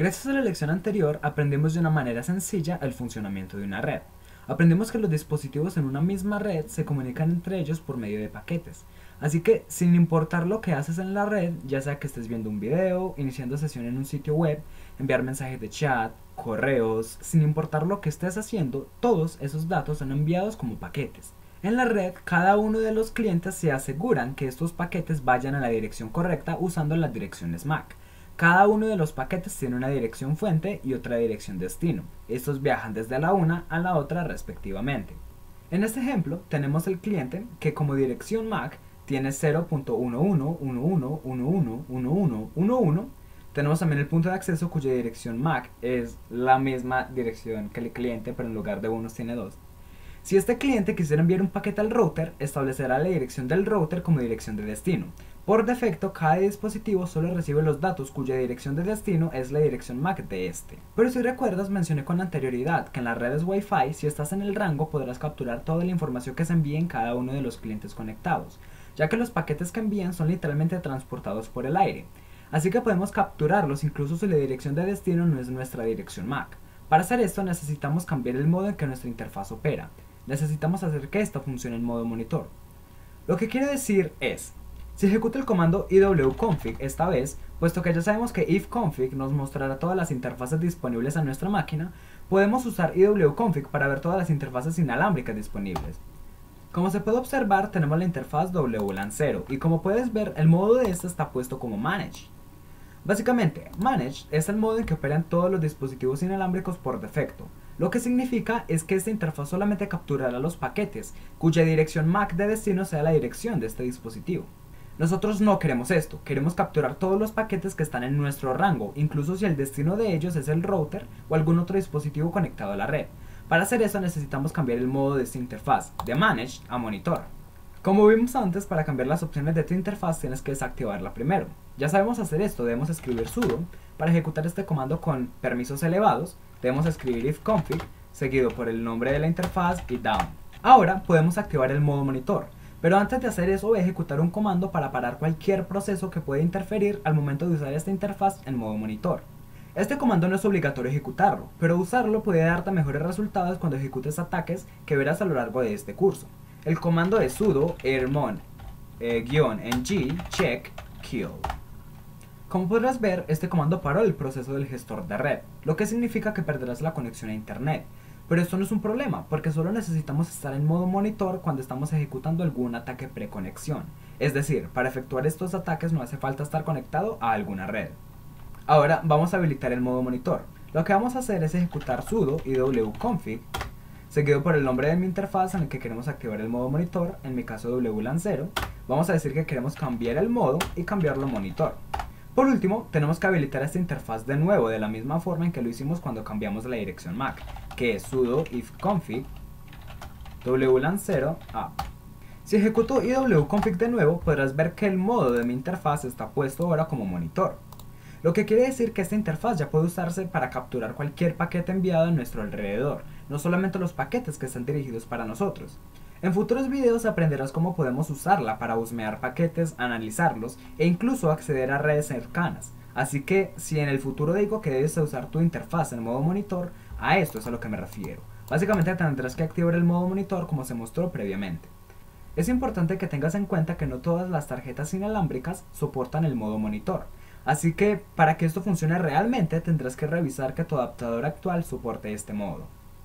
Gracias a la lección anterior aprendimos de una manera sencilla el funcionamiento de una red. Aprendimos que los dispositivos en una misma red se comunican entre ellos por medio de paquetes. Así que sin importar lo que haces en la red, ya sea que estés viendo un video, iniciando sesión en un sitio web, enviar mensajes de chat, correos, sin importar lo que estés haciendo, todos esos datos son enviados como paquetes. En la red, cada uno de los clientes se aseguran que estos paquetes vayan a la dirección correcta usando las direcciones MAC. Cada uno de los paquetes tiene una dirección fuente y otra dirección destino. Estos viajan desde la una a la otra respectivamente. En este ejemplo, tenemos el cliente que como dirección MAC tiene 0.1111111111. Tenemos también el punto de acceso cuya dirección MAC es la misma dirección que el cliente, pero en lugar de unos tiene dos. Si este cliente quisiera enviar un paquete al router, establecerá la dirección del router como dirección de destino. Por defecto, cada dispositivo solo recibe los datos cuya dirección de destino es la dirección MAC de este. Pero si recuerdas, mencioné con anterioridad que en las redes Wi-Fi, si estás en el rango, podrás capturar toda la información que se envíe en cada uno de los clientes conectados, ya que los paquetes que envían son literalmente transportados por el aire. Así que podemos capturarlos incluso si la dirección de destino no es nuestra dirección MAC. Para hacer esto necesitamos cambiar el modo en que nuestra interfaz opera necesitamos hacer que esto funcione en modo monitor. Lo que quiere decir es, si ejecuto el comando iwconfig esta vez, puesto que ya sabemos que ifconfig nos mostrará todas las interfaces disponibles a nuestra máquina, podemos usar iwconfig para ver todas las interfaces inalámbricas disponibles. Como se puede observar, tenemos la interfaz WLAN 0 y como puedes ver, el modo de esta está puesto como Manage. Básicamente, Manage es el modo en que operan todos los dispositivos inalámbricos por defecto, lo que significa es que esta interfaz solamente capturará los paquetes, cuya dirección MAC de destino sea la dirección de este dispositivo. Nosotros no queremos esto, queremos capturar todos los paquetes que están en nuestro rango, incluso si el destino de ellos es el router o algún otro dispositivo conectado a la red. Para hacer eso necesitamos cambiar el modo de esta interfaz, de Manage a Monitor. Como vimos antes, para cambiar las opciones de tu interfaz tienes que desactivarla primero. Ya sabemos hacer esto, debemos escribir sudo para ejecutar este comando con permisos elevados, debemos escribir ifconfig seguido por el nombre de la interfaz y down. Ahora podemos activar el modo monitor, pero antes de hacer eso voy a ejecutar un comando para parar cualquier proceso que pueda interferir al momento de usar esta interfaz en modo monitor. Este comando no es obligatorio ejecutarlo, pero usarlo puede darte mejores resultados cuando ejecutes ataques que verás a lo largo de este curso. El comando es sudo ermon eh, ng check kill. Como podrás ver, este comando paró el proceso del gestor de red, lo que significa que perderás la conexión a internet. Pero esto no es un problema, porque solo necesitamos estar en modo monitor cuando estamos ejecutando algún ataque preconexión. Es decir, para efectuar estos ataques no hace falta estar conectado a alguna red. Ahora vamos a habilitar el modo monitor. Lo que vamos a hacer es ejecutar sudo wconfig seguido por el nombre de mi interfaz en el que queremos activar el modo monitor, en mi caso WLAN 0. Vamos a decir que queremos cambiar el modo y cambiarlo a monitor. Por último, tenemos que habilitar esta interfaz de nuevo de la misma forma en que lo hicimos cuando cambiamos la dirección MAC, que es sudo ifconfig wlan 0 a. Si ejecuto iwconfig de nuevo, podrás ver que el modo de mi interfaz está puesto ahora como monitor. Lo que quiere decir que esta interfaz ya puede usarse para capturar cualquier paquete enviado a nuestro alrededor, no solamente los paquetes que están dirigidos para nosotros. En futuros videos aprenderás cómo podemos usarla para husmear paquetes, analizarlos e incluso acceder a redes cercanas. Así que si en el futuro digo que debes usar tu interfaz en modo monitor, a esto es a lo que me refiero. Básicamente tendrás que activar el modo monitor como se mostró previamente. Es importante que tengas en cuenta que no todas las tarjetas inalámbricas soportan el modo monitor. Así que para que esto funcione realmente tendrás que revisar que tu adaptador actual soporte este modo.